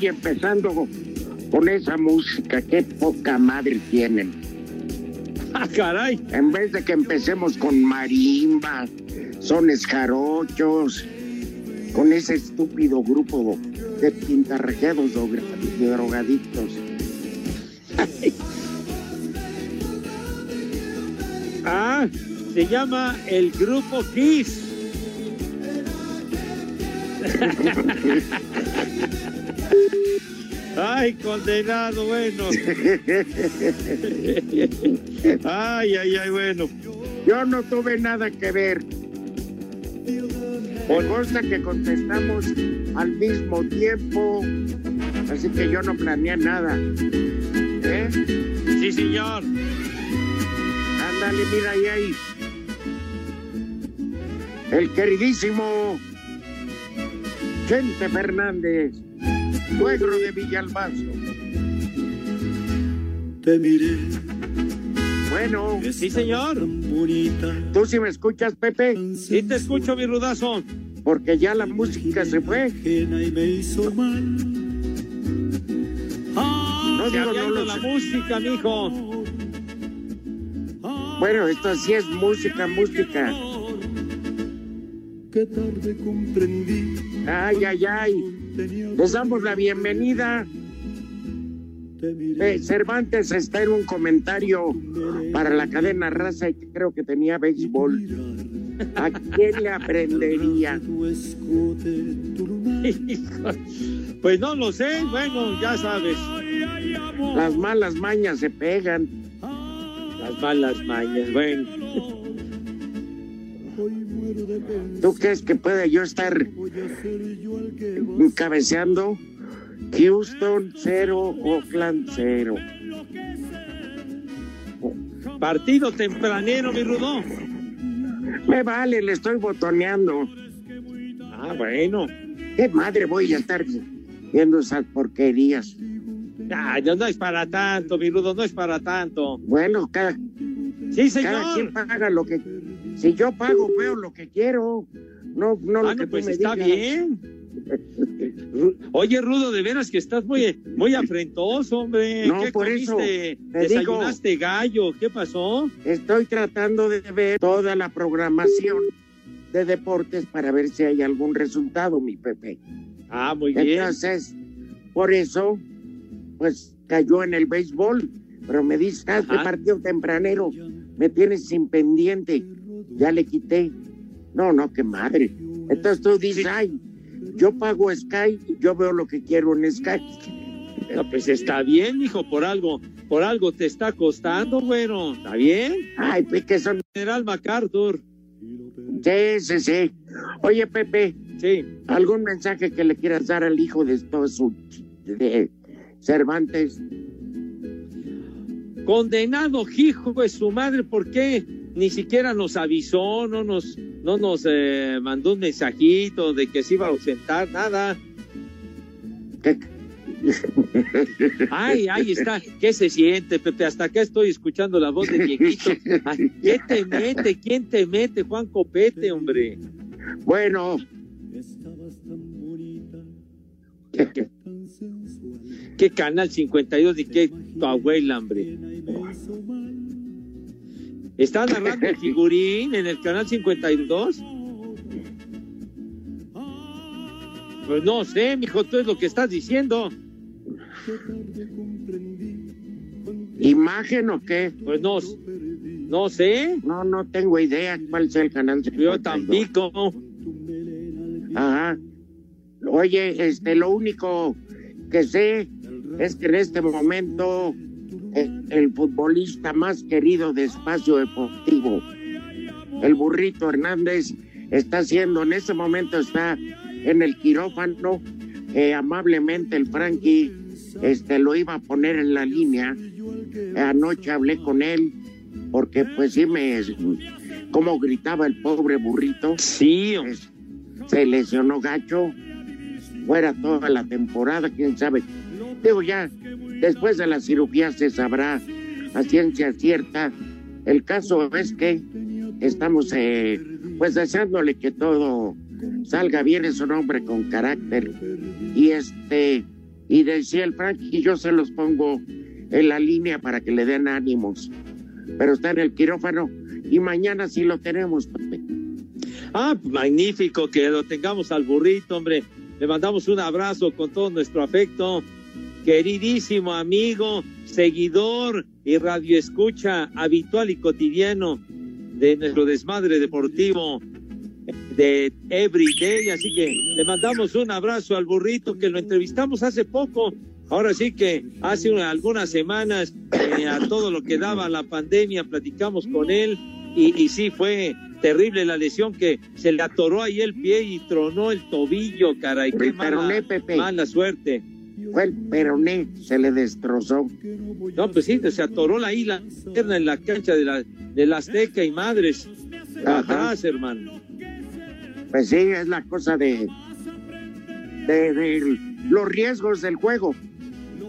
Y empezando con esa música, qué poca madre tienen. ¡Ah, caray! En vez de que empecemos con marimba, sones jarochos, con ese estúpido grupo de pintarrajeados de drogadictos. Ah, se llama el grupo Kiss. Ay, condenado, bueno. Ay, ay, ay, bueno. Yo no tuve nada que ver. Por consta que contestamos al mismo tiempo, así que yo no planeé nada. ¿Eh? Sí, señor. Ándale, mira ahí, ahí. El queridísimo Chente Fernández, suegro de Villalbazo. Te miré. Bueno, Sí, señor. Bonita. ¿tú sí me escuchas, Pepe? Sí te escucho, mi rudazo. Porque ya la música se fue. Ajena y me hizo mal. No digo, no lo la sé. música, mijo. Bueno, esto sí es música, música. Qué tarde comprendí. Ay, ay, ay. Les damos la bienvenida. Eh, Cervantes está en un comentario para la cadena raza y creo que tenía béisbol. ¿A quién le aprendería? Pues no lo sé, bueno, ya sabes. Las malas mañas se pegan. Las malas mañas, bueno. ¿Tú crees que pueda yo estar cabeceando? Houston 0, Oakland 0. Partido tempranero, mi rudo. Me vale, le estoy botoneando. Ah, bueno. ¿Qué madre voy a estar viendo esas porquerías? Ah, no, no es para tanto, mi rudo, no es para tanto. Bueno, cada, Sí, cada quien señor. paga lo que... Si yo pago, veo lo que quiero. No, no lo Ah, que no, tú pues me está digas. bien. Oye, Rudo, de veras que estás muy, muy afrentoso, hombre. No, ¿Qué por eso, comiste? te ¿Desayunaste gallo? ¿Qué pasó? Estoy tratando de ver toda la programación de deportes para ver si hay algún resultado, mi Pepe. Ah, muy bien. Entonces, por eso, pues cayó en el béisbol. Pero me Ajá. partido tempranero, me tienes sin pendiente. Ya le quité. No, no, qué madre. Entonces tú dices, Sí. ay, yo pago Sky, yo veo lo que quiero en Sky. No, pues está bien, hijo, por algo, por algo te está costando, bueno, ¿está bien? Ay, pues que son... General MacArthur. Sí, sí, sí. Oye, Pepe, Sí. ¿algún mensaje que le quieras dar al hijo de estos su- de Cervantes? Condenado, hijo de su madre, ¿por qué? Ni siquiera nos avisó, no nos, no nos eh, mandó un mensajito de que se iba a ausentar, nada. ¿Qué? Ay, ahí está. ¿Qué se siente, Pepe? Hasta acá estoy escuchando la voz de Dieguito. Ay, ¿Quién te mete? ¿Quién te mete? Juan Copete, hombre. Bueno, Estabas tan bonita, ¿Qué. Qué canal 52 ni qué tu abuela, hombre? ¿Está narrando el figurín en el canal 52? Pues no sé, mijo, tú es lo que estás diciendo. ¿imagen o qué? Pues no, no sé. No, no tengo idea cuál es el canal. Yo 52. tampoco. con tu melena al Ajá. Oye, este, lo único que sé es que en este momento eh, el futbolista más querido de Espacio Deportivo, el burrito Hernández, está haciendo, en este momento está en el quirófano, eh, amablemente el Frankie este, lo iba a poner en la línea. Anoche hablé con él porque pues sí me, como gritaba el pobre burrito Sí, se lesionó gacho, fuera toda la temporada, quién sabe. Digo ya, después de la cirugía se sabrá a ciencia cierta. El caso es que estamos eh, pues deseándole que todo salga bien, es un hombre con carácter. Y este, y decía el Frankie, yo se los pongo en la línea para que le den ánimos. Pero está en el quirófano y mañana sí lo tenemos, Pepe. Ah, magnífico que lo tengamos al burrito, hombre. Le mandamos un abrazo con todo nuestro afecto. Queridísimo amigo, seguidor y radioescucha habitual y cotidiano de nuestro desmadre deportivo de Everyday. Así que le mandamos un abrazo al burrito que lo entrevistamos hace poco. Ahora sí que hace una- algunas semanas, eh, a todo lo que daba la pandemia, platicamos con él y, y sí fue terrible la lesión que se le atoró ahí el pie y tronó el tobillo, caray. Qué mala, Pepe. mala suerte. Fue el peroné, se le destrozó. No, pues sí, se atoró la isla pierna en la cancha de la, de la Azteca y Madres. Ajá. Atrás, hermano. Pues sí, es la cosa de, de, de los riesgos del juego.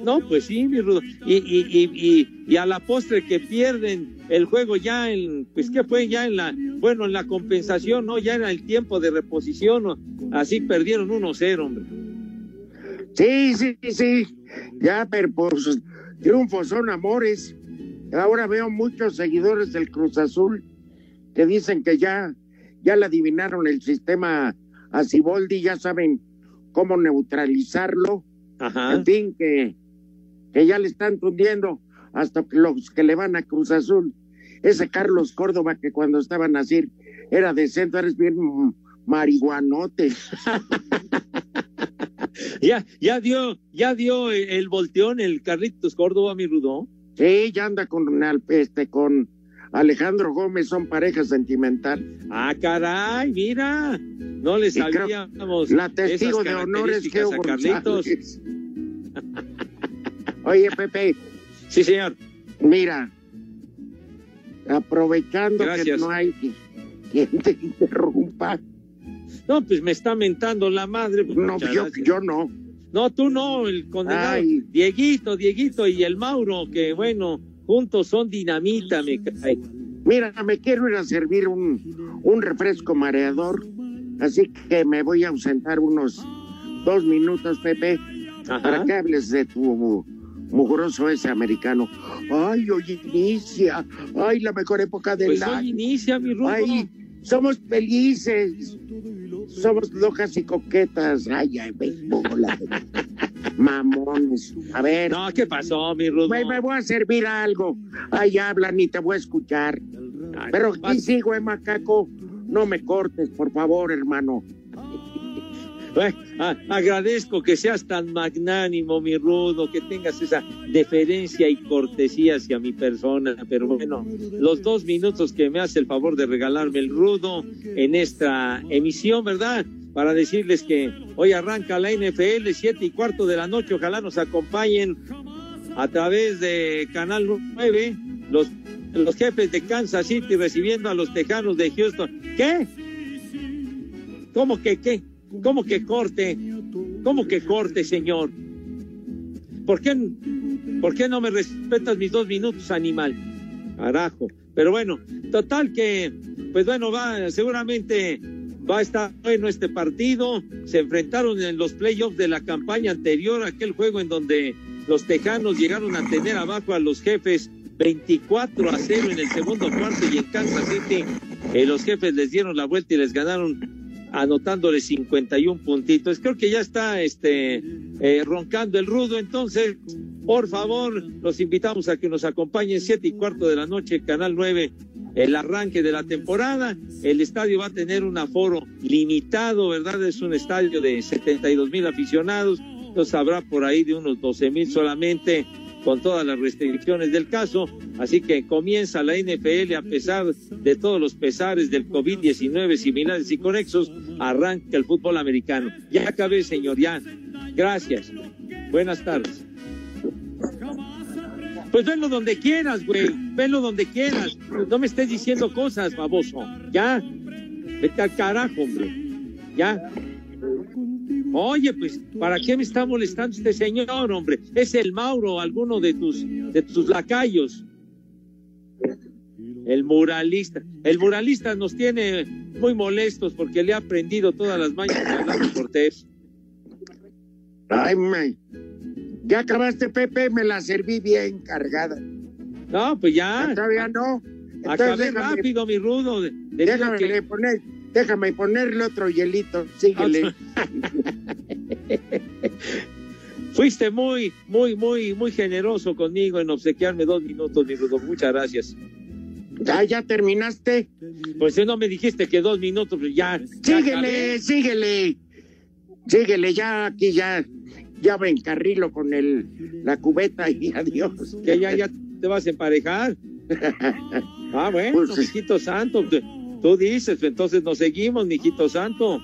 No, pues sí, mi Rudo. Y, y, y, y, y a la postre que pierden el juego ya en, pues que fue ya en la, bueno, en la compensación, ¿no? Ya era el tiempo de reposición, ¿no? Así perdieron 1-0, hombre. Sí, sí, sí. Ya, pero pues triunfos son amores. Ahora veo muchos seguidores del Cruz Azul que dicen que ya, ya le adivinaron el sistema a Ciboldi, ya saben cómo neutralizarlo. Ajá. En fin, que, que ya le están tundiendo hasta los que le van a Cruz Azul. Ese Carlos Córdoba que cuando estaba a era decente, eres bien marihuanote. Ya, ya dio, ya dio el, volteón el Carlitos Córdoba, mi Rudo. Sí, ya anda con, este, con Alejandro Gómez, son pareja sentimental. Ah, caray, mira. No le sabíamos. La testigo esas de honor es Carlitos. Oye, Pepe, Sí, señor. mira, aprovechando Gracias. que no hay quien te interrumpa, No, pues me está mentando la madre. pues, no, yo, yo no. No, tú no, el condenado. Ay. Dieguito, Dieguito y el Mauro, que bueno, juntos son dinamita, me cae. Mira, me quiero ir a servir un, un refresco mareador, así que me voy a ausentar unos dos minutos, Pepe, para que hables de tu mugroso ese americano. Ay, oye, inicia, ay, la mejor época del Pues año. hoy inicia, mi Rudo. Ay, somos felices, somos lojas y coquetas. Ay, ay, bola mamones. A ver, No, ¿qué pasó, mi Rudo? me, me voy a servir algo. Ay, habla, ni te voy a escuchar. Ay, Pero aquí sigo, eh, macaco. No me cortes, por favor, hermano. Bueno, agradezco que seas tan magnánimo, mi rudo, que tengas esa deferencia y cortesía hacia mi persona. Pero bueno, los dos minutos que me hace el favor de regalarme el rudo en esta emisión, ¿verdad? Para decirles que hoy arranca la NFL, siete y cuarto de la noche. Ojalá nos acompañen a través de Canal 9, los, los jefes de Kansas City recibiendo a los tejanos de Houston. ¿Qué? ¿Cómo que qué? ¿Cómo que corte? ¿Cómo que corte, señor? ¿Por qué, ¿Por qué no me respetas mis dos minutos, animal? Carajo. Pero bueno, total que, pues bueno, va, seguramente va a estar bueno este partido. Se enfrentaron en los playoffs de la campaña anterior, aquel juego en donde los tejanos llegaron a tener abajo a los jefes 24 a 0 en el segundo cuarto y en Kansas City eh, los jefes les dieron la vuelta y les ganaron anotándole 51 puntitos. Creo que ya está este eh, roncando el rudo, entonces, por favor, los invitamos a que nos acompañen siete y cuarto de la noche, Canal 9, el arranque de la temporada. El estadio va a tener un aforo limitado, ¿verdad? Es un estadio de 72 mil aficionados, entonces habrá por ahí de unos 12 mil solamente con todas las restricciones del caso. Así que comienza la NFL a pesar de todos los pesares del COVID-19 similares y conexos, arranca el fútbol americano. Ya acabé, señor, ya. Gracias. Buenas tardes. Pues venlo donde quieras, güey. Venlo donde quieras. No me estés diciendo cosas, baboso. Ya. Vete al carajo, hombre. Ya. Oye, pues, ¿para qué me está molestando este señor, hombre? Es el Mauro, alguno de tus, de tus lacayos. El muralista. El muralista nos tiene muy molestos porque le ha aprendido todas las mañas a Lalo Cortés. Ay, me. Ya acabaste, Pepe, me la serví bien cargada. No, pues ya. Todavía no. Acabé déjame- rápido, mi rudo. Déjame que- poner, déjame ponerle otro hielito. Síguele. Fuiste muy, muy, muy, muy generoso conmigo en obsequiarme dos minutos, mi rudo. Muchas gracias. Ya, ya terminaste. Pues si no me dijiste que dos minutos, pues ya. ya acabé. Síguele, síguele. Síguele, ya aquí ya. Ya me encarrilo con el, la cubeta y adiós. Que ya, ya te vas a emparejar. Ah, bueno, Pues, mijito santo. Tú- dices, entonces nos seguimos, mijito santo.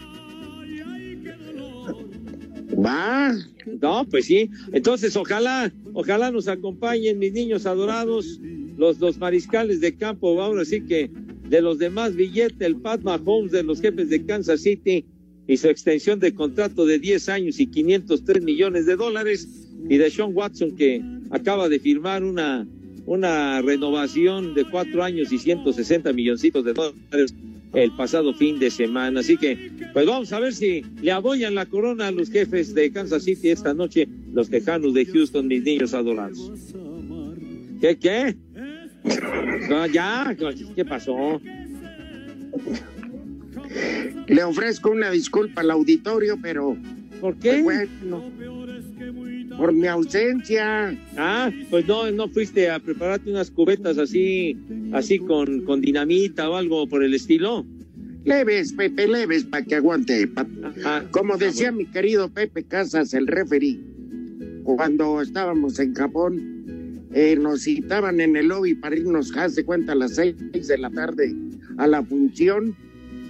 Va. No, pues sí. Entonces, ojalá, ojalá nos acompañen mis niños adorados, los, los mariscales de campo, ahora sí que de los demás billete, el Pat Mahomes de los jefes de Kansas City y su extensión de contrato de 10 años y 503 millones de dólares, y de Sean Watson que acaba de firmar una, una renovación de cuatro años y 160 milloncitos de dólares el pasado fin de semana. Así que, pues vamos a ver si le aboyan la corona a los jefes de Kansas City esta noche, los tejanos de Houston, mis niños adorados. ¿Qué, qué? No, ya, ¿qué pasó? Le ofrezco una disculpa al auditorio, pero ¿Por qué? pues bueno, por mi ausencia. Ah, pues no, no fuiste a prepararte unas cubetas así, así con, con dinamita o algo por el estilo. Leves, Pepe, leves, para que aguante. pa- Ajá. Como decía mi querido Pepe Casas, el referee, cuando estábamos en Japón, eh, nos citaban en el lobby para irnos, haz de cuenta, a las seis de la tarde a la función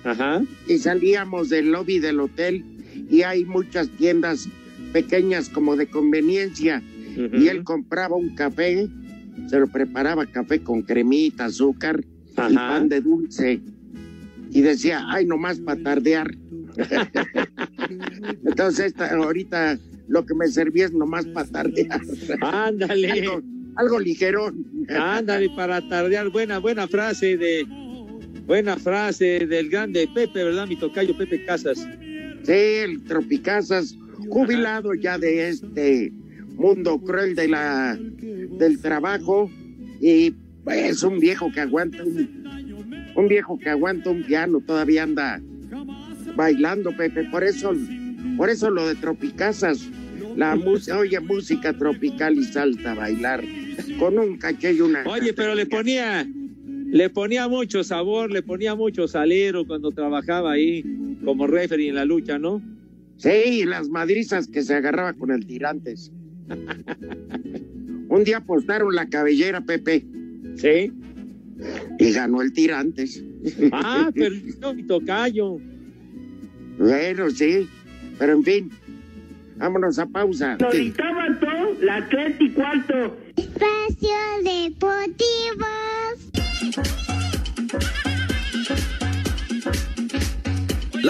Ajá. y salíamos del lobby del hotel y hay muchas tiendas pequeñas como de conveniencia y él compraba un café, se lo preparaba café con cremita, azúcar y pan de dulce y decía, ay, nomás para tardear. Entonces esta- ahorita lo que me servía es nomás para tardear. Ándale. algo, algo ligerón. Ándale para tardear. Buena, buena frase de. Buena frase del grande Pepe, ¿verdad? Mi tocayo Pepe Casas. Sí, el Tropicazas, jubilado ya de este mundo cruel de la, del trabajo y pues un viejo que aguanta un, un viejo que aguanta un piano todavía anda bailando Pepe por eso por eso lo de Tropicazas la música oye música tropical y salta a bailar con un caché y una Oye, pero le ponía. Le ponía mucho sabor, le ponía mucho salero cuando trabajaba ahí como referee en la lucha, ¿no? Sí, y las madrizas que se agarraba con el tirantes. Un día apostaron la cabellera, Pepe, Sí. y ganó el tirantes. Ah, pero no, mi tocayo. Bueno, sí, pero en fin, vámonos a pausa. todo, las tres y cuarto. Espacio Deportivo.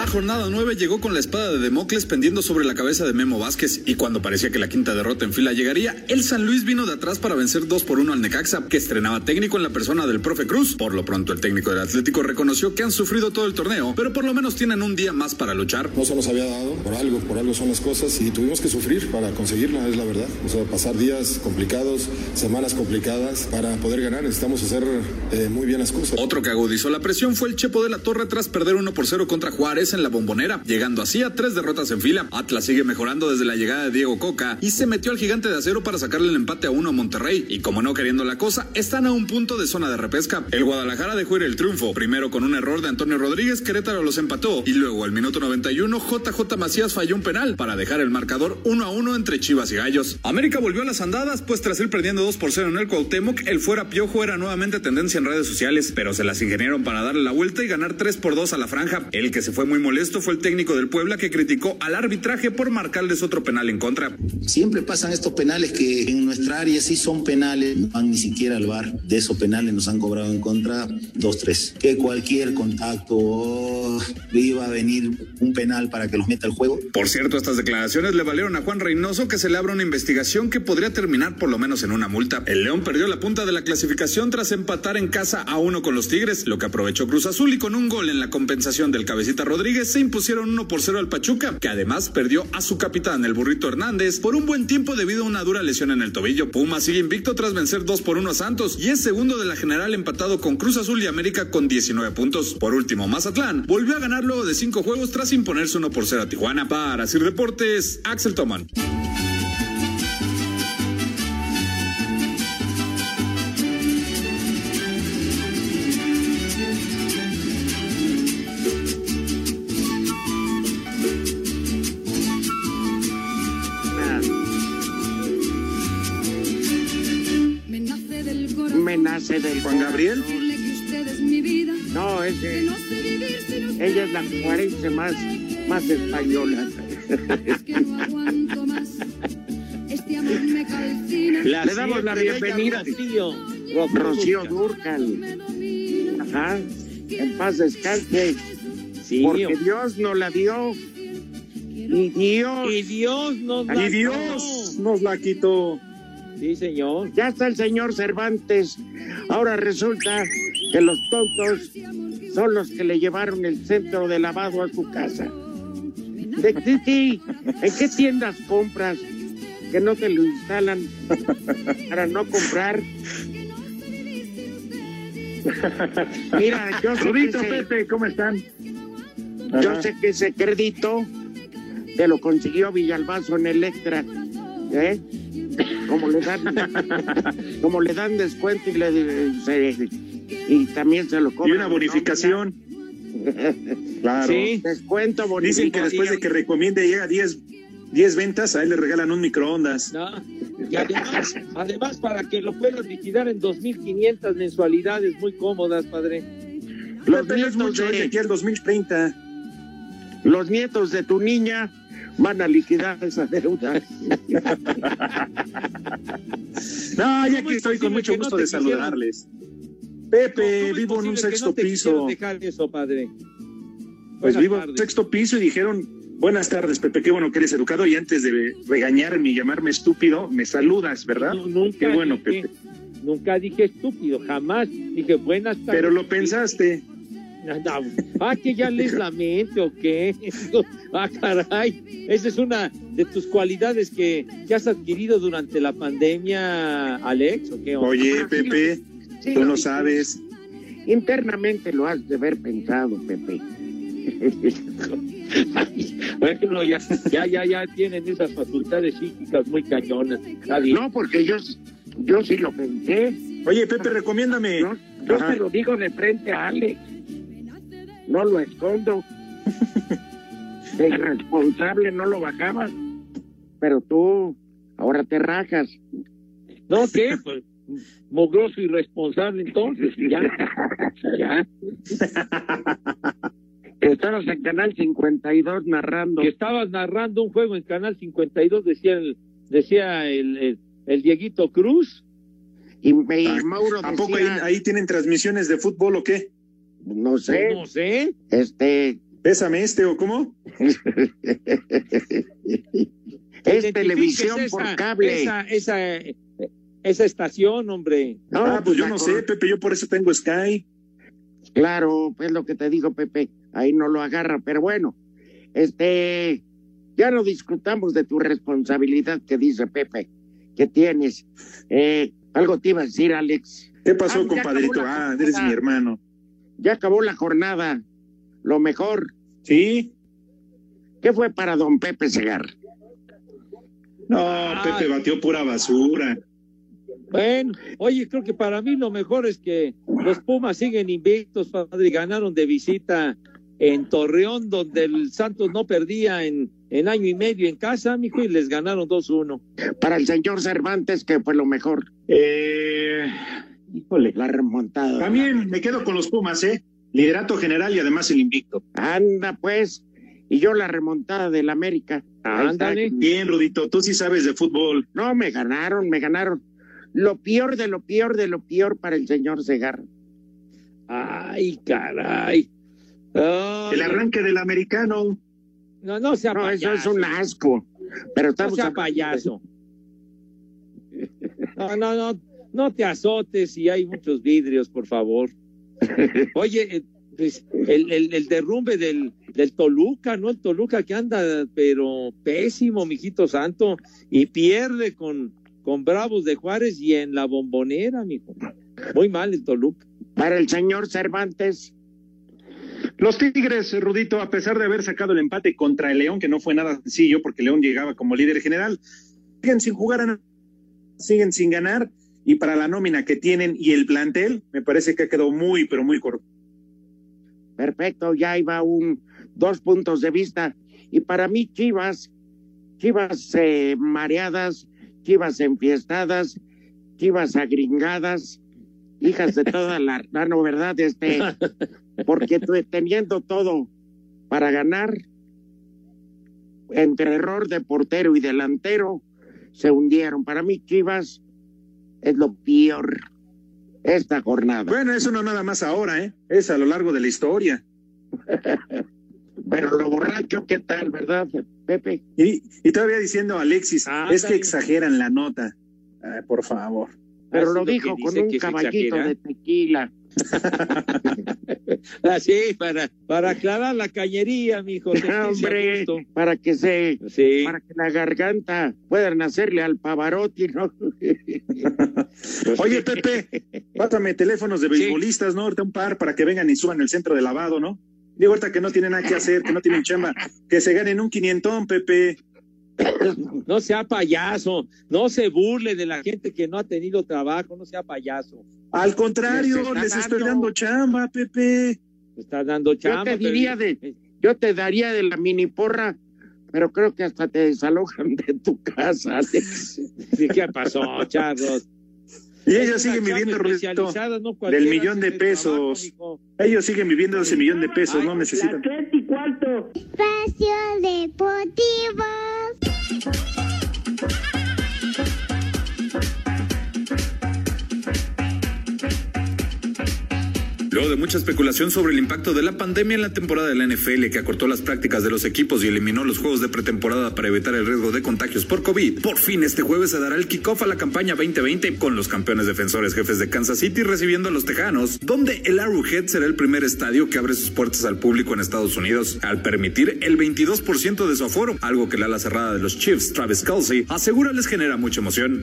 La jornada 9 llegó con la espada de Democles pendiendo sobre la cabeza de Memo Vázquez y cuando parecía que la quinta derrota en fila llegaría, el San Luis vino de atrás para vencer 2 por 1 al Necaxa, que estrenaba técnico en la persona del profe Cruz. Por lo pronto el técnico del Atlético reconoció que han sufrido todo el torneo, pero por lo menos tienen un día más para luchar. No se nos había dado, por algo, por algo son las cosas y tuvimos que sufrir para conseguirla, es la verdad. O sea, pasar días complicados, semanas complicadas para poder ganar, necesitamos hacer eh, muy bien las cosas. Otro que agudizó la presión fue el Chepo de la Torre tras perder 1 por 0 contra Juárez en la bombonera, llegando así a tres derrotas en fila. Atlas sigue mejorando desde la llegada de Diego Coca y se metió al gigante de acero para sacarle el empate a uno a Monterrey. Y como no queriendo la cosa, están a un punto de zona de repesca. El Guadalajara dejó ir el triunfo, primero con un error de Antonio Rodríguez, Querétaro los empató y luego al minuto 91 JJ Macías falló un penal para dejar el marcador 1 a 1 entre Chivas y Gallos. América volvió a las andadas, pues tras ir perdiendo 2 por 0 en el Cuauhtémoc, el fuera piojo era nuevamente tendencia en redes sociales, pero se las ingeniaron para darle la vuelta y ganar 3 por 2 a la franja. El que se fue muy molesto fue el técnico del Puebla que criticó al arbitraje por marcarles otro penal en contra. Siempre pasan estos penales que en nuestra área sí son penales, no van ni siquiera al bar. De esos penales nos han cobrado en contra dos, tres. Que cualquier contacto oh, iba a venir un penal para que los meta al juego. Por cierto, estas declaraciones le valieron a Juan Reynoso que se le abra una investigación que podría terminar por lo menos en una multa. El León perdió la punta de la clasificación tras empatar en casa a uno con los Tigres, lo que aprovechó Cruz Azul y con un gol en la compensación del Cabecita Rodríguez se impusieron 1 por 0 al Pachuca, que además perdió a su capitán, el Burrito Hernández, por un buen tiempo debido a una dura lesión en el tobillo. Puma sigue invicto tras vencer 2 por 1 a Santos y es segundo de la general empatado con Cruz Azul y América con 19 puntos. Por último, Mazatlán volvió a ganar luego de cinco juegos tras imponerse 1 por 0 a Tijuana. Para Sir Deportes, Axel Toman. Me nace del Juan Gabriel. Decirle que usted es mi vida. No, es Que ella es la juarense más, más española. Es que no aguanto más. Este Le damos la bienvenida. Rocío. Rocío Durcal. Durcal. Me domina. Ajá. En paz descanse. Sí, Porque Dios nos la dio. Y Dios. y Dios nos la Y Dios nos la quitó. Sí, señor. Ya está el señor Cervantes. Ahora resulta que los tontos son los que le llevaron el centro de lavado a su casa. De, ¿En qué tiendas compras que no te lo instalan para no comprar? Mira, yo sé, que ese, Pepe, ¿cómo están? yo Ajá. sé que ese crédito te lo consiguió Villalbazo en Electra. ¿eh? Como le dan, como le dan descuento y, le, se- y también se lo Y cobran. una bonificación. Claro. Sí. Descuento, Dicen que bonificación. después de que recomiende llega 10, 10 ventas, a él le regalan un microondas. No. Y además, además, para que lo puedas liquidar en 2.500 mensualidades muy cómodas, padre. Los es nietos, mucho, de, aquí al 2030. los nietos de tu niña van a liquidar esa deuda. No, ya ¿Cómo aquí es estoy con mucho que no gusto de quisieron? saludarles. ¿Cómo Pepe, vivo en un que sexto no piso. dejar eso, padre? Pues Buenas vivo en un sexto piso y dijeron, buenas tardes, Pepe, qué bueno que eres educado. Y antes de regañarme y llamarme estúpido, me saludas, ¿verdad? No, nunca Qué bueno, dije- Pepe. Nunca dije estúpido, jamás. Dije buenas tardes. Pero lo pensaste. Ah, que ya lees la mente o qué. Ah, caray. Esa es una de tus cualidades que, que has adquirido durante la pandemia, Alex. ¿o qué? Oye, Pepe, Sí, tú no sabes. Internamente lo has de haber pensado, Pepe. Bueno, ya, ya, ya, ya tienen esas facultades psíquicas muy cañonas. No, porque yo, yo sí lo pensé. Oye, Pepe, recomiéndame. Yo Ajá. te lo digo de frente a Alex. No lo escondo. de irresponsable no lo bajabas. Pero tú ahora te rajas. No, ¿qué? Pues, mogroso irresponsable entonces, ya. ya. Que estabas en Canal 52 narrando. Que estabas narrando un juego en Canal 52, decía el, decía el, el, el Dieguito Cruz. Y, me, y Mauro ¿A poco ahí, decía, ahí tienen transmisiones de fútbol o qué? No sé, No sé. este, Pésame este o cómo? es televisión por cable. Esa, esa, esa estación, hombre. No, ah, pues yo la no sé, Pepe, yo por eso tengo Sky. Claro, es lo que te digo, Pepe. Ahí no lo agarra, pero bueno, este, ya no discutamos de tu responsabilidad que dice Pepe, que tienes. Eh, algo te iba a decir, Alex. ¿Qué pasó, Ah, compadrito? Ah, eres mi hermano. Ya acabó la jornada. Lo mejor, ¿Sí? ¿qué fue para don Pepe Segarra? No, Ay. Pepe batió pura basura. Bueno, oye, creo que para mí lo mejor es que los Pumas siguen invictos, padre, y ganaron de visita en Torreón, donde el Santos no perdía en, en año y medio en casa, mijo, y les ganaron 2-1. Para el señor Cervantes, que fue lo mejor, Eh, híjole. la remontada. También me quedo con los Pumas, ¿eh? Liderato general y además el invicto. Anda, pues. Y yo la remontada del América. Ándale. Bien, Rudito, tú sí sabes de fútbol. No, me ganaron, me ganaron. Lo peor de lo peor de lo peor para el señor Segarra. Ay, caray. Ay, El arranque del americano. no, no sea No, eso es un asco. Pero No estamos sea hablando de- payaso. No, no, no, no te azotes y hay muchos vidrios, por favor. Oye, eh, pues, el, el, el derrumbe del, del Toluca, ¿no? El Toluca que anda, pero pésimo, mijito santo, y pierde con, con Bravos de Juárez y en la bombonera, mijo. Muy mal el Toluca. Para el señor Cervantes, Los Tigres, Rudito, a pesar de haber sacado el empate contra el León, que no fue nada sencillo porque León llegaba como líder general, siguen sin jugar, siguen sin ganar y para la nómina que tienen y el plantel, me parece que quedado muy, pero muy corto. perfecto, ya iba un dos puntos de vista. Y para mí, Chivas, Chivas eh, mareadas, Chivas enfiestadas, Chivas agringadas, hijas de toda la, la no, ¿verdad? Este, porque teniendo todo para ganar, entre error de portero y delantero, se hundieron. Para mí, Chivas es lo peor esta jornada. Bueno, eso no nada más ahora, ¿eh? Es a lo largo de la historia. Pero lo borracho, ¿qué tal, verdad, Pepe? Y, y todavía diciendo Alexis, Ah, es que exageran la nota. Ay, por favor. Pero Así lo dijo con un caballito exagera. de tequila. Así, para, para aclarar la cañería, mijo. sentirse a Hombre, para que se, Sí. para que la garganta puedan hacerle al Pavarotti, ¿no? Oye, Pepe, pásame teléfonos de beisbolistas, ¿no? Ahorita un par para que vengan y suban el centro de lavado, ¿no? Digo, ahorita que no tienen nada que hacer, que no tienen chamba, que se ganen un quinientón, Pepe. No sea payaso, no se burle de la gente que no ha tenido trabajo, no sea payaso. Al contrario, Les estoy dando. chamba, Pepe. Está dando Yo chamba. pero- de, yo te daría de la mini porra, pero creo que hasta te desalojan de tu casa, Alex. Sí, ¿Qué pasó, Charlos? Y ellos siguen viviendo, Rudito, no del millón de trabajo, pesos. Ellos siguen viviendo ese millón de pesos, no necesitan. Espacio Deportivo. Luego de mucha especulación sobre el impacto de la pandemia en la temporada de la NFL que acortó las prácticas de los equipos y eliminó los juegos de pretemporada para evitar el riesgo de contagios por COVID, por fin este jueves se dará el kickoff a la campaña 2020 con los campeones defensores jefes de Kansas City recibiendo a los Tejanos, donde el Arrowhead será el primer estadio que abre sus puertas al público en Estados Unidos al permitir el 22% de su aforo, algo que la ala cerrada de los Chiefs, Travis Kelsey, asegura les genera mucha emoción.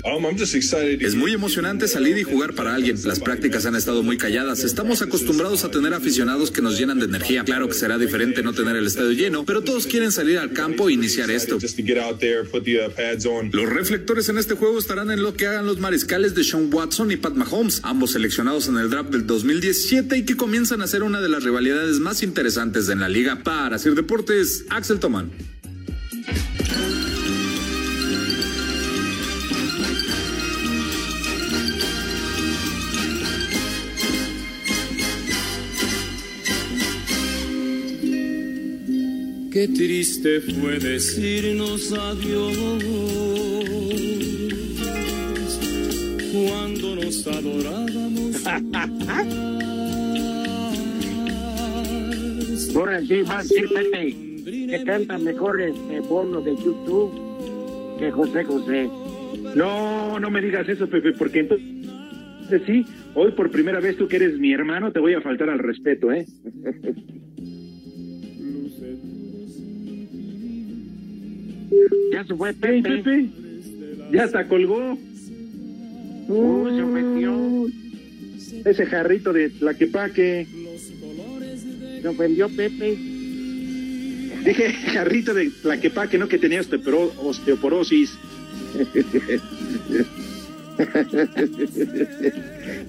Es muy emocionante salir y jugar para alguien. Las prácticas han estado muy calladas. Estamos acostumbrados acostumbrados a tener aficionados que nos llenan de energía. Claro que será diferente no tener el estadio lleno, pero todos quieren salir al campo e iniciar esto. Los reflectores en este juego estarán en lo que hagan los mariscales de Sean Watson y Pat Mahomes, ambos seleccionados en el draft del 2017 y que comienzan a ser una de las rivalidades más interesantes en la liga. Para Sir Deportes, Axel Toman. Qué triste fue decirnos adiós cuando nos adorábamos. Ahora sí, va sí, Pepe, que canta mejor este bono de YouTube que José José. No, no me digas eso, Pepe, porque entonces sí, hoy por primera vez tú que eres mi hermano te voy a faltar al respeto, ¿eh? ya se fue Hey, Pepe. Ya hasta colgó Uh, se ofendió. ese jarrito de Tlaquepaque. Se ofendió Pepe. Dije jarrito de Tlaquepaque, no que tenía osteoporo- osteoporosis.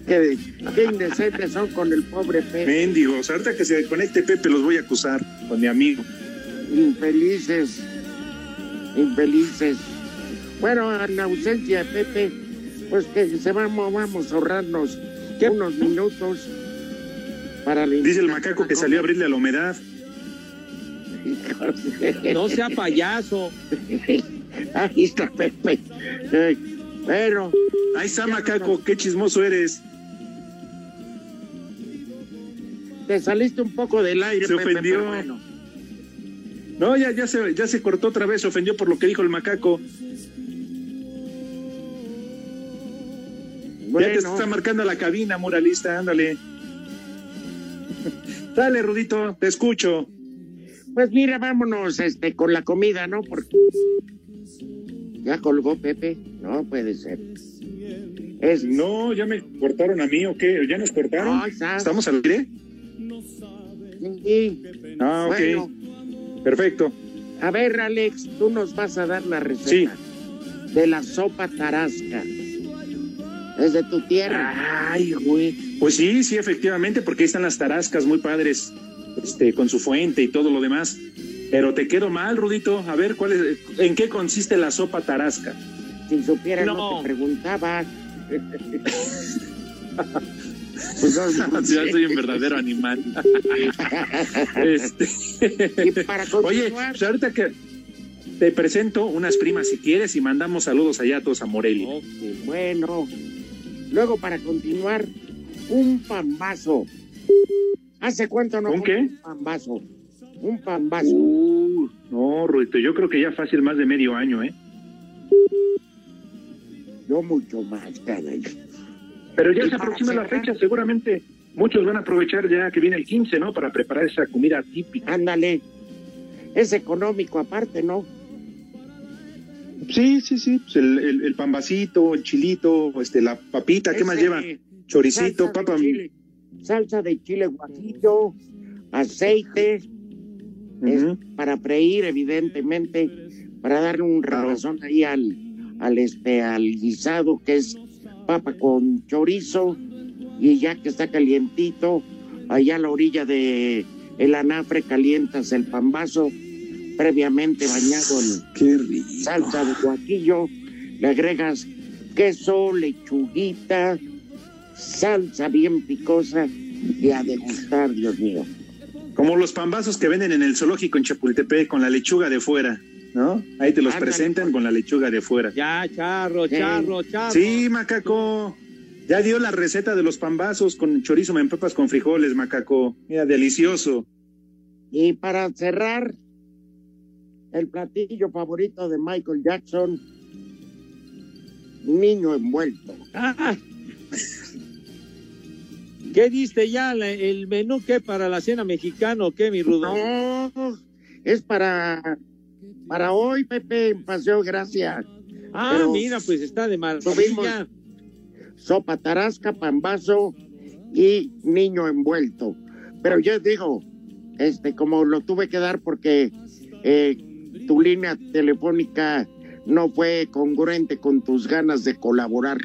qué, qué indecentes son con el pobre Pepe. Mendigos, ahorita que se conecte Pepe los voy a acusar con mi amigo. Infelices. Infelices. Bueno, en la ausencia de Pepe, pues que se vamos, vamos a ahorrarnos unos minutos para Dice el macaco que salió a abrirle a la humedad. No sea payaso. Ahí está Pepe. Pero. Ahí está macaco, qué chismoso eres. Te saliste un poco del aire, Se Pepe, ofendió. pero bueno. No, ya, ya, se, ya se cortó otra vez, se ofendió por lo que dijo el macaco. Ya te está marcando la cabina, muralista, ándale. Dale, Rudito, te escucho. Pues mira, vámonos este, con la comida, ¿no? Porque ya colgó Pepe. No puede ser. Es... No, ya me cortaron a mí o qué, ¿ya nos cortaron? No, está. ¿Estamos al aire? Sí. Ah, ok. Bueno, Perfecto. a ver, Alex, tú nos vas a dar la receta de la sopa tarasca. Es de tu tierra. Ay, güey. Pues sí, sí, efectivamente, porque ahí están las tarascas muy padres, este, con su fuente y todo lo demás. Pero te quedo mal, Rudito. A ver, ¿cuál es, ¿en qué consiste la sopa tarasca? Si supiera, no, No. te preguntaba. Pues no, ya soy un verdadero animal. Este, Oye, pues ahorita que te presento unas primas si quieres y mandamos saludos allá a todos a Morelia. Bueno. Luego, para continuar, un pambazo. ¿Hace cuánto no ¿Un qué? Un pambazo. Un pambazo. Uh, no, Rudito, yo creo que ya fácil más de medio año, ¿eh? Yo mucho más, caray. Pero ya ¿Y se aproxima la fecha, seguramente muchos van a aprovechar ya que viene el 15, ¿no? Para preparar esa comida típica. Ándale. Es económico aparte, ¿no? Sí, sí, sí, pues el, el, el pambacito, el chilito, este, la papita, ¿qué más lleva? Choricito, salsa de papa. chile- salsa de chile guajillo, aceite, es para freír, evidentemente, para darle un razón ahí al, al, este, al guisado, que es papa con chorizo, y ya que está calientito, allá a la orilla de el anafre calientas el pambazo, previamente bañado en salsa de guajillo, le agregas queso, lechuguita, salsa bien picosa y a degustar, Dios mío. Como los pambazos que venden en el zoológico en Chapultepec con la lechuga de fuera, ¿no? Ahí te los Ándale. presentan con la lechuga de fuera. Ya, charro, charro, charro. Sí, macaco. Ya dio la receta de los pambazos con chorizo en papas con frijoles, macaco. Mira, delicioso. Y para cerrar, el platillo favorito de Michael Jackson, niño envuelto. Ah. ¿Qué diste ya? ¿El menú qué para la cena mexicana o qué, mi Rudo? No, es para, para hoy, Pepe, en Paseo Gracia. Ah, Pero mira, pues está de tuvimos maravilla. sopa tarasca, pambazo y niño envuelto. Pero yo digo, este, como lo tuve que dar porque eh, tu línea telefónica no fue congruente con tus ganas de colaborar.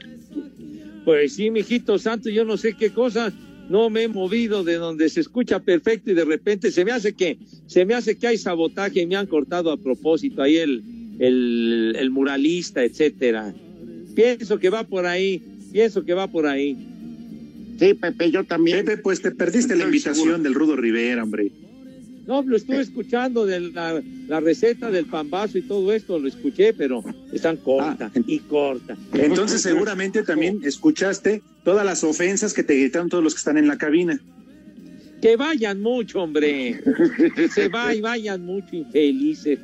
Pues sí, mijito santo, yo no sé qué cosa, no me he movido de donde se escucha perfecto y de repente se me hace que, se me hace que hay sabotaje y me han cortado a propósito ahí el, el, el muralista, etcétera. Pienso que va por ahí, pienso que va por ahí. Sí, Pepe, yo también. Pepe, pues te perdiste la invitación del Rudo Rivera, hombre. No, lo estuve escuchando de la, la receta del pambazo y todo esto, lo escuché, pero están corta y corta. Entonces seguramente también escuchaste todas las ofensas que te gritaron todos los que están en la cabina. Que vayan mucho, hombre. Que se vayan, vayan mucho infelices.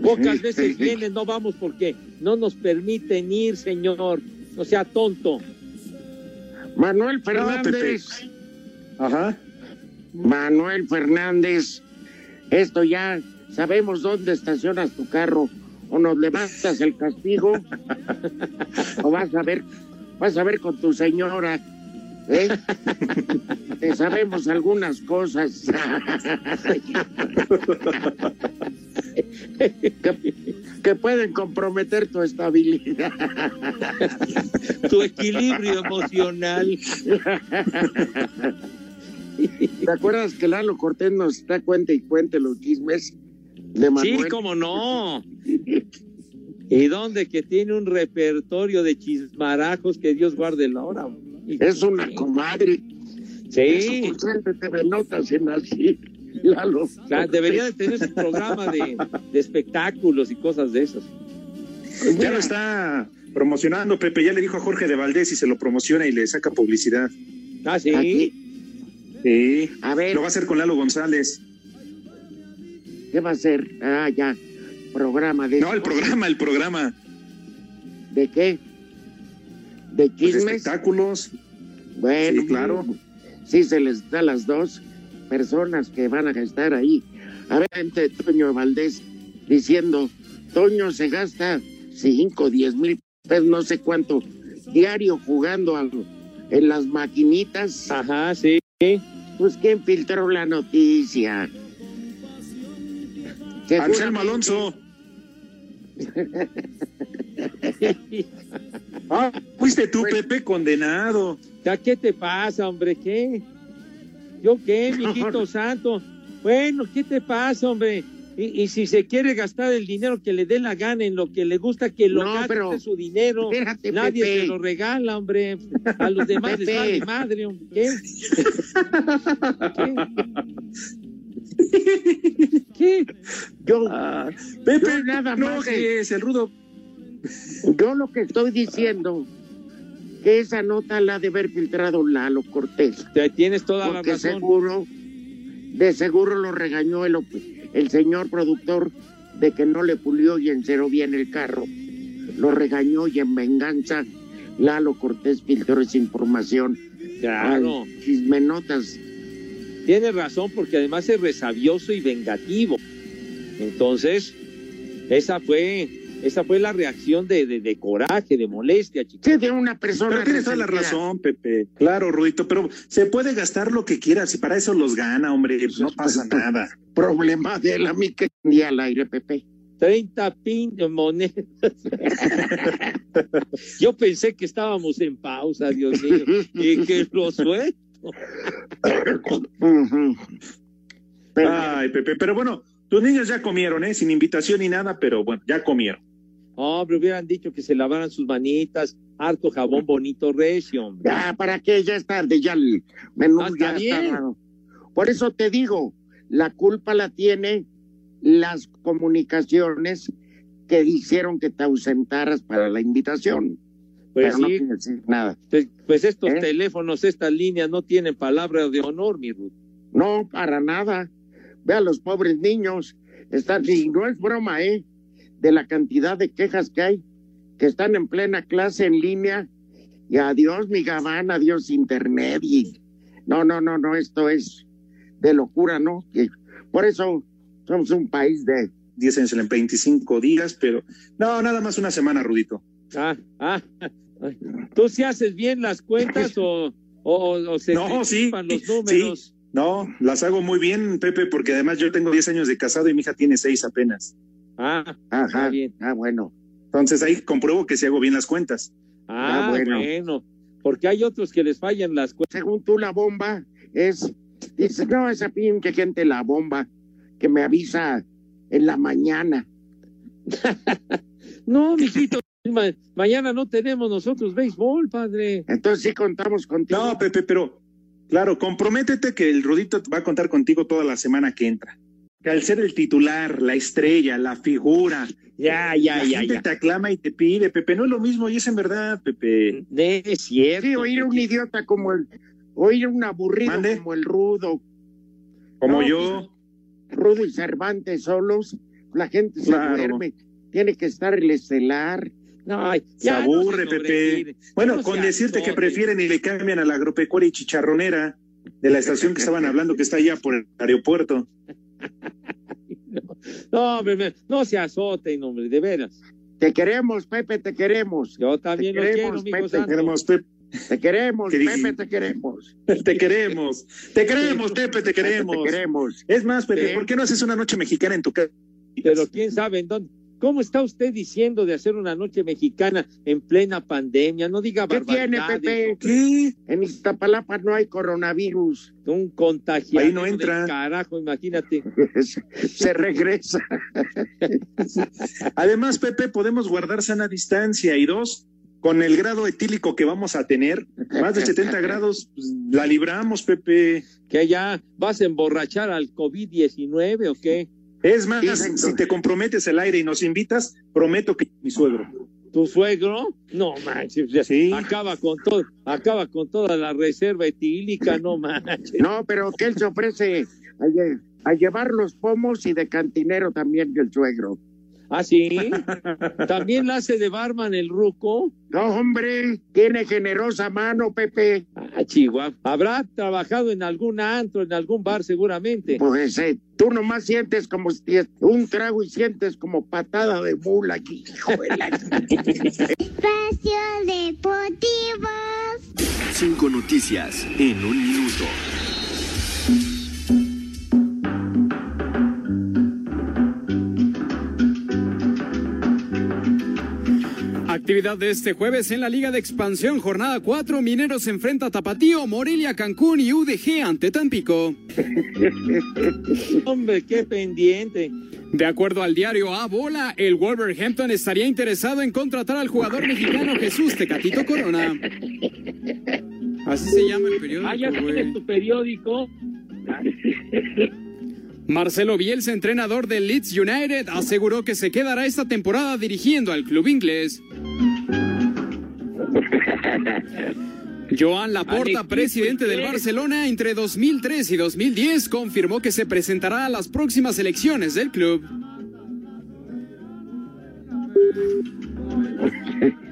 Pocas veces vienen, no vamos porque no nos permiten ir, señor. No sea tonto. Manuel Fernández. Ajá. Manuel Fernández, esto ya sabemos dónde estacionas tu carro. O nos levantas el castigo, o vas a ver, vas a ver con tu señora. ¿eh? Te sabemos algunas cosas. que, que pueden comprometer tu estabilidad. tu equilibrio emocional. ¿Te acuerdas que Lalo Cortés nos da cuenta y cuente los chismes de Manuel? Sí, cómo no. ¿Y dónde? Que tiene un repertorio de chismarajos que Dios guarde la hora. Es una comadre. Sí. Notas en así, Lalo. O sea, debería de tener su programa de, de espectáculos y cosas de esas. Ya lo está promocionando, Pepe. Ya le dijo a Jorge de Valdés y se lo promociona y le saca publicidad. Ah, sí. Aquí. Sí. A ver. Lo va a hacer con Lalo González. ¿Qué va a hacer? Ah, ya. Programa de. No, el programa, el programa. ¿De qué? ¿De Pues, chismes? espectáculos. Bueno, Sí, claro. Sí, se les da a las dos personas que van a estar ahí. A ver, entre Toño Valdés diciendo, Toño se gasta 5, 10 mil pesos, no sé cuánto, diario jugando al- en las maquinitas. Ajá, sí. Pues quién filtró la noticia. Anselmo Alonso. Ah, fuiste tú, Pepe, condenado. ¿Ya qué te pasa, hombre? ¿Qué? ¿Yo qué, mijito santo? Bueno, ¿qué te pasa, hombre? Y, y si se quiere gastar el dinero que le dé la gana en lo que le gusta, que lo No, gaste pero- su dinero. Espérate, Nadie Pepe. se lo regala, hombre. A los demás les vale madre, hombre. ¿Qué? ¿Qué? Yo, Pepe, yo nada no, más. que es el rudo. Yo lo que estoy diciendo, que esa nota la ha de haber filtrado Lalo Cortés. Te- Tienes toda la Porque razón. seguro, de seguro lo regañó el, op- el señor productor de que no le pulió y enceró bien el carro. Lo regañó y en venganza Lalo Cortés filtró esa información. Claro. Chismenotas. Tienes razón, porque además es resabioso y vengativo. Entonces, esa fue, esa fue la reacción de, de, de coraje, de molestia, chicos. Sí, de una persona. Pero tienes toda la razón, Pepe. Claro, Rudito, pero se puede gastar lo que quiera. Si para eso los gana, hombre, pues no pasa nada. Problema de él, a mí que día al aire, Pepe. 30 pin de monedas. Yo pensé que estábamos en pausa, Dios mío, y que lo suelto. Ay, Pepe, pero bueno, tus niños ya comieron, ¿eh? Sin invitación ni nada, pero bueno, ya comieron. Hombre, hubieran dicho que se lavaran sus manitas, harto jabón bonito recio, hombre. Ya, ¿para qué? Ya es tarde, ya el menú ya bien. está. Por eso te digo, la culpa la tiene las comunicaciones que hicieron que te ausentaras para la invitación. Pues Pero no sí, quiere decir nada. pues, pues estos ¿Eh? teléfonos, estas líneas no tienen palabra de honor, mi Ruth. No, para nada. Ve a los pobres niños. Están, y no es broma, ¿eh? De la cantidad de quejas que hay, que están en plena clase en línea. Y adiós, mi gabán, adiós, internet. Y no, no, no, no, esto es de locura, ¿no? Por eso somos un país de. 10 años en 25 días, pero no, nada más una semana, Rudito. Ah, ah, ¿Tú sí haces bien las cuentas o, o, o se No, sí, los sí. números? No, las hago muy bien, Pepe, porque además yo tengo 10 años de casado y mi hija tiene 6 apenas. Ah, Ajá. bien. Ah, bueno. Entonces ahí compruebo que sí hago bien las cuentas. Ah, Ah, bueno. bueno. Porque hay otros que les fallan las cuentas. Según tú, la bomba es. Dice, no, esa pinche gente, la bomba, que me avisa en la mañana. No, mijito, ma- mañana no tenemos nosotros béisbol, padre. Entonces sí contamos contigo. No, Pepe, pero claro, comprométete que el Rudito va a contar contigo toda la semana que entra. Que al ser el titular, la estrella, la figura, Ya, ya, la ya, gente ya. te aclama y te pide, Pepe, no es lo mismo y es en verdad, Pepe. De- Es cierto. Sí, oír un idiota como el. Oír un aburrido Mande. como el rudo. Como No, yo, Rudo y Cervantes solos, la gente se duerme. Tiene que estar el estelar. No, se ya, no aburre, se Pepe. Bueno, No con decirte que prefieren y le cambian a la agropecuaria y chicharronera de la estación que estaban hablando que está allá por el aeropuerto. No, hombre, me- no se azoten, hombre, de veras. Te queremos, Pepe, te queremos. Yo también Te los quiero, queremos, amigo Pepe, santo. Queremos, Pepe, Te queremos. Pepe, te queremos. te queremos, te queremos, Pepe, te queremos. Te queremos. Es más, Pepe, Sí. ¿por qué no haces una noche mexicana en tu casa? Pero quién sabe en dónde. ¿Cómo está usted diciendo de hacer una noche mexicana en plena pandemia? No diga ¿Qué tiene. Pepe? ¿Qué? En Iztapalapa no hay coronavirus. Un contagiado. Ahí no entra. Carajo, imagínate. Se regresa. Además, Pepe, podemos guardar sana distancia y dos, con el grado etílico que vamos a tener, más de 70 grados, pues, la libramos, Pepe. ¿Que ya vas a emborrachar al COVID-19 o qué? Es más, si te comprometes el aire y nos invitas, prometo que mi suegro. ¿Tu suegro? No manches. ya Sí. Acaba con todo, acaba con toda la reserva etílica, no manches. No, pero que él se ofrece a, a llevar los pomos y de cantinero también el suegro. ¿Ah, sí? ¿También la hace de barman el ruco? No, hombre, tiene generosa mano, Pepe. Ah, Chihuahua. Habrá trabajado en algún antro, en algún bar seguramente. Pues eh, tú nomás sientes como si un trago y sientes como patada de mula aquí. hijo de la- Espacio Deportivo. Cinco noticias en un minuto. Actividad de este jueves en la Liga de Expansión, jornada 4, Mineros enfrenta a Tapatío, Morelia, Cancún y UDG ante Tampico. Hombre, qué pendiente. De acuerdo al diario A Bola, el Wolverhampton estaría interesado en contratar al jugador mexicano Jesús Tecatito Corona. Así se llama el periódico. Ah, ya tu periódico. Marcelo Bielsa, entrenador del Leeds United, aseguró que se quedará esta temporada dirigiendo al club inglés. Joan Laporta, presidente del. Barcelona entre 2003 y 2010, confirmó que se presentará a las próximas elecciones del club.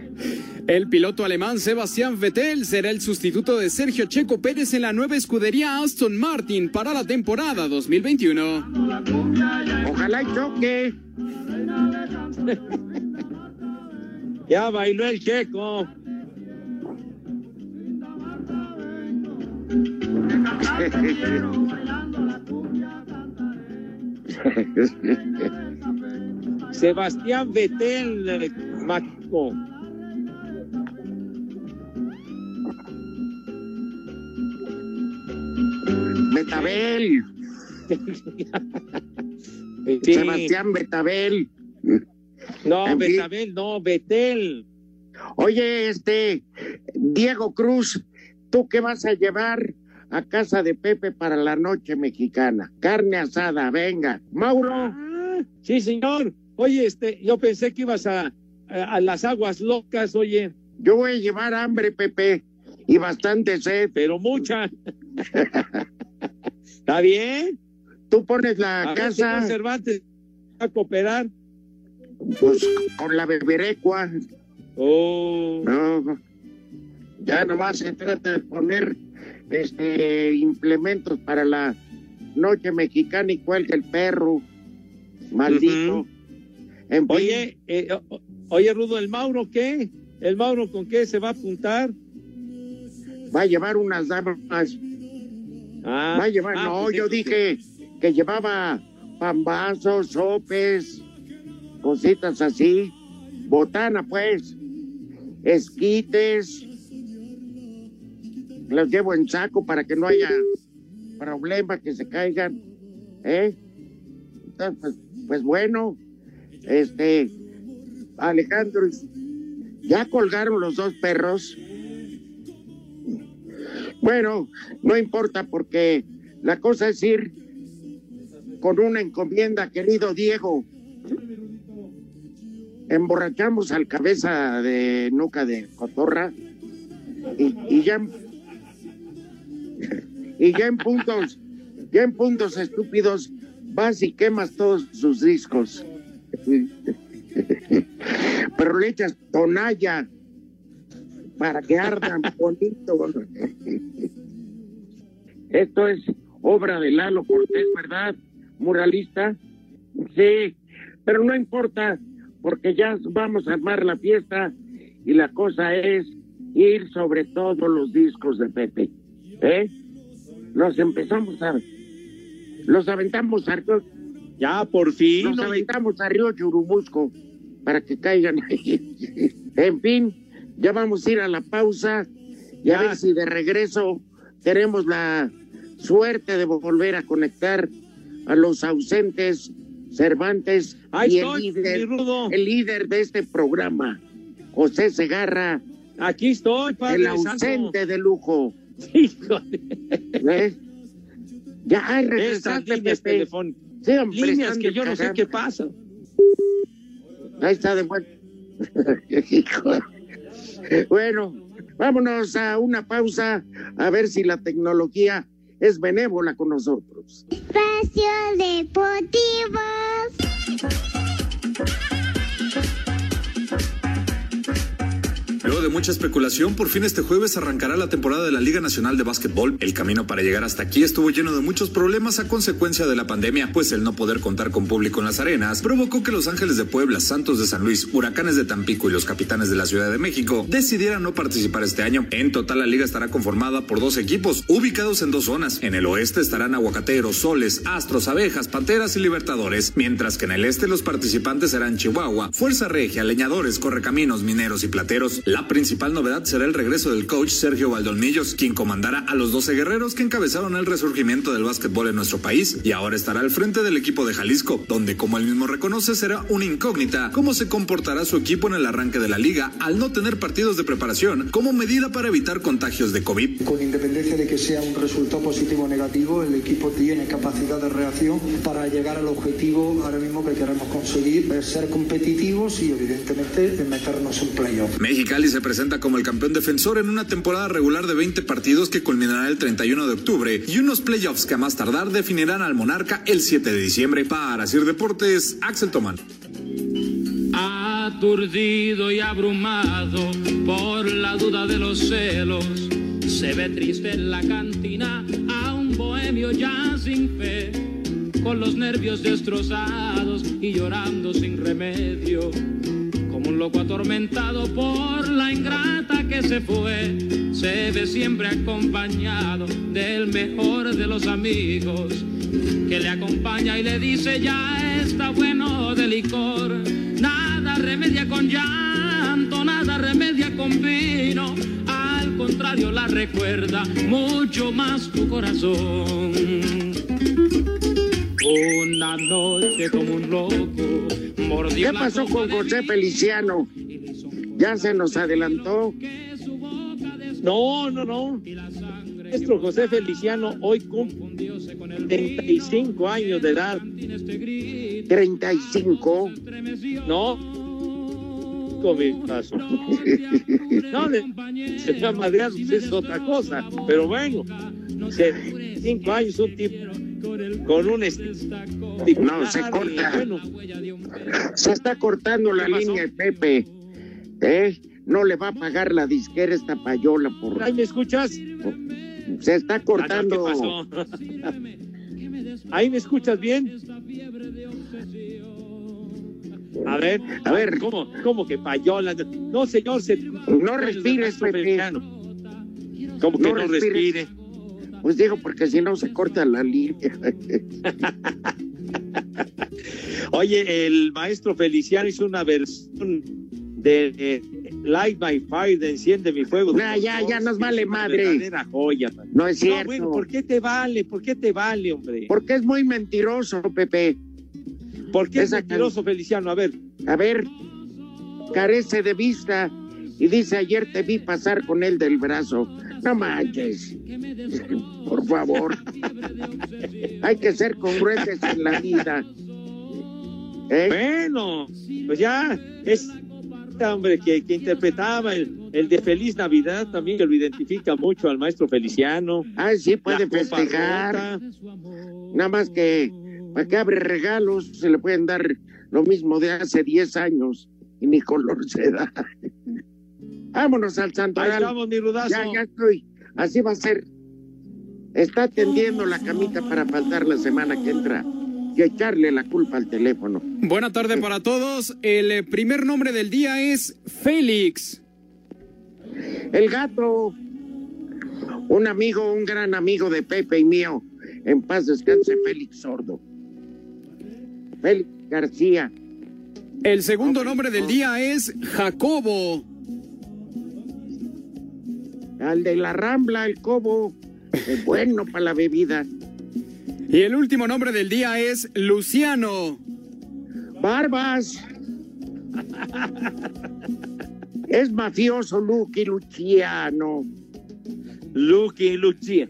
El piloto alemán Sebastián Vettel será el sustituto de Sergio Checo Pérez en la nueva escudería Aston Martin para la temporada 2021. Ojalá y choque. Ya bailó el checo. Sebastián Vettel, eh, Maco. Betabel. Sí. Sebastián Betabel. No, En fin. Betabel, no, Betel. Oye, este, Diego Cruz, ¿tú qué vas a llevar a casa de Pepe para la noche mexicana? Carne asada, venga. Mauro, Ah, sí, señor. Oye, este, yo pensé que ibas a, a, a las aguas locas, oye, yo voy a llevar hambre, Pepe, y bastante sed. pero mucha. ¿Está bien? Tú pones la A ver, casa, Cervantes, ¿va a cooperar? pues, con la beberecua. Oh, No, ya nomás se trata de poner este implementos para la noche mexicana y cuelga el perro. Maldito. En oye, eh, oye, Rudo, ¿el Mauro qué? ¿El Mauro con qué se va a apuntar? Va a llevar unas damas. Ah, va a llevar, ah, no, pues yo dije que llevaba pambazos, sopes, cositas así. Botana, pues. Esquites. Los llevo en saco para que no haya problema que se caigan. ¿Eh? Entonces, pues, pues bueno, este, Alejandro, ya colgaron los dos perros. Bueno, no importa porque la cosa es ir con una encomienda, querido Diego. Emborrachamos al cabeza de nuca de cotorra y, ya y ya en puntos, ya en puntos estúpidos vas y quemas todos sus discos. Pero le echas tonalla para que ardan bonito. Esto es obra de Lalo Cortés, ¿verdad? Muralista. Sí, pero no importa, porque ya vamos a armar la fiesta y la cosa es ir sobre todos los discos de Pepe. ¿Eh? Los empezamos a. Los aventamos a Río. Ya, por fin. Los aventamos a Río Churubusco para que caigan ahí. en fin, ya vamos a ir a la pausa y a ver si de regreso tenemos la suerte de volver a conectar a los ausentes Cervantes Ahí y estoy, el líder, el líder de este programa, José Segarra, Aquí estoy, padre el ausente de lujo. Híjole. ¿Eh? Ya, ay, regresaste, líneas Pepe. Sí, hombre, Líneas que yo no sé qué pasa. Ahí está de vuelta. Hijo. Bueno, vámonos a una pausa a ver si la tecnología es benévola con nosotros. Espacio Deportivo. Luego de mucha especulación, por fin este jueves arrancará la temporada de la Liga Nacional de Básquetbol. El camino para llegar hasta aquí estuvo lleno de muchos problemas a consecuencia de la pandemia, pues el no poder contar con público en las arenas provocó que Los Ángeles de Puebla, Santos de San Luis, Huracanes de Tampico y los Capitanes de la Ciudad de México decidieran no participar este año. En total, la liga estará conformada por dos equipos, ubicados en dos zonas. En el oeste estarán Aguacateros, Soles, Astros, Abejas, Panteras y Libertadores, mientras que en el este los participantes serán Chihuahua, Fuerza Regia, Leñadores, Correcaminos, Mineros y Plateros. La principal novedad será el regreso del coach Sergio Valdolmillos, quien comandará a los 12 guerreros que encabezaron el resurgimiento del básquetbol en nuestro país y ahora estará al frente del equipo de Jalisco, donde como él mismo reconoce será una incógnita cómo se comportará su equipo en el arranque de la liga al no tener partidos de preparación como medida para evitar contagios de COVID. Con independencia de que sea un resultado positivo o negativo, el equipo tiene capacidad de reacción para llegar al objetivo ahora mismo que queremos conseguir, ser competitivos y evidentemente meternos en playoff. Mexicali se presenta como el campeón defensor en una temporada regular de 20 partidos que culminará el 31 de octubre y unos playoffs que a más tardar definirán al monarca el 7 de diciembre. Para Sir Deportes, Axel Tomán. Aturdido y abrumado por la duda de los celos, se ve triste en la cantina a un bohemio ya sin fe, con los nervios destrozados y llorando sin remedio, como un loco atormentado por la ingrata que se fue, se ve siempre acompañado del mejor de los amigos, que le acompaña y le dice ya está bueno de licor, nada remedia con llanto, nada remedia con vino, al contrario la recuerda mucho más tu corazón. Una noche como un loco mordió ¿Qué pasó con José Feliciano? Ya se nos adelantó. No, no, no. Nuestro José Feliciano hoy cumple 35 años de edad. 35. No. Con mi caso. No, le- se llama de es otra cosa. Pero bueno, 35 años, un tipo con un. No, se corta. Bueno, Se está cortando la línea de Pepe. ¿Eh? No le va a pagar la disquera esta payola por. ¿ahí me escuchas? Se está cortando. ¿Qué pasó? ¿Ahí me escuchas bien? A ver, a ver, ¿cómo, cómo que payola? No, señor, se... No respires, Pepe. ¿Cómo que No no, respires. respire? Pues digo, porque si no se corta la línea. Oye, el maestro Feliciano hizo una versión de eh, Light My Fire, de Enciende mi fuego. Ya, ya, ya nos vale madre. joya. No es cierto. bueno, ¿por qué te vale? ¿Por qué te vale, hombre? Porque es muy mentiroso, Pepe. ¿Por qué es mentiroso, Feliciano? A ver. A ver, carece de vista y dice ayer te vi pasar con él del brazo. No manches. Por favor. Hay que ser congruentes en la vida. ¿Eh? Bueno, pues ya es este hombre que, que interpretaba el, el de Feliz Navidad también, que lo identifica mucho al maestro Feliciano. Ah, sí, puede festejar. Nada más que para que abre regalos se le pueden dar lo mismo de hace 10 años y ni color se da. Vámonos al Ahí santoral. estamos, mi rudazo. Ya, ya estoy. Así va a ser. Está tendiendo la camita para faltar la semana que entra y echarle la culpa al teléfono. Buena tarde para todos. El eh, primer nombre del día es Félix. El gato, un amigo, un gran amigo de Pepe y mío. En paz descanse Félix Sordo. Félix García. El segundo nombre del día es Jacobo. Al de la Rambla, el Cobo. Es bueno para la bebida. Y el último nombre del día es Luciano. Barbas. Es mafioso Lucky Luciano. Lucky Lucia.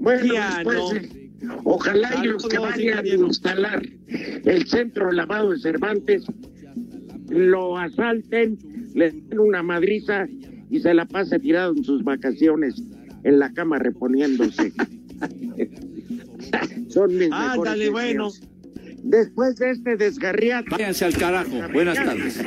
Bueno, Luciano. después, eh, ojalá y los que vayan a instalar el centro de lavado de Cervantes lo asalten, le den una madriza y se la pase tirado en sus vacaciones en la cama reponiéndose. Son mis mejores Ándale, bueno. Después de este desgarriate. Váyanse al carajo. Buenas tardes.